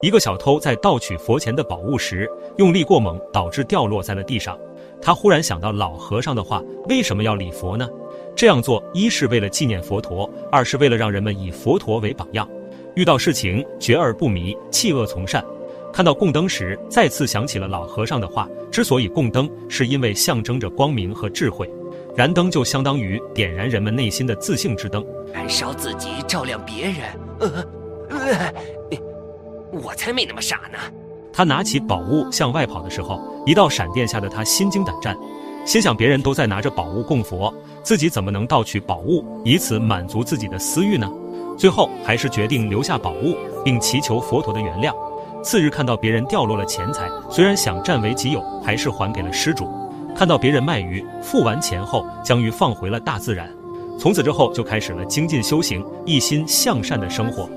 一个小偷在盗取佛前的宝物时，用力过猛，导致掉落在了地上。他忽然想到老和尚的话：为什么要礼佛呢？这样做，一是为了纪念佛陀，二是为了让人们以佛陀为榜样。遇到事情绝而不迷，弃恶从善。看到供灯时，再次想起了老和尚的话：之所以供灯，是因为象征着光明和智慧。燃灯就相当于点燃人们内心的自信之灯，燃烧自己，照亮别人。呃，呃，我才没那么傻呢！他拿起宝物向外跑的时候，一道闪电吓得他心惊胆战，心想别人都在拿着宝物供佛，自己怎么能盗取宝物，以此满足自己的私欲呢？最后还是决定留下宝物，并祈求佛陀的原谅。次日看到别人掉落了钱财，虽然想占为己有，还是还给了施主。看到别人卖鱼，付完钱后将鱼放回了大自然。从此之后就开始了精进修行，一心向善的生活。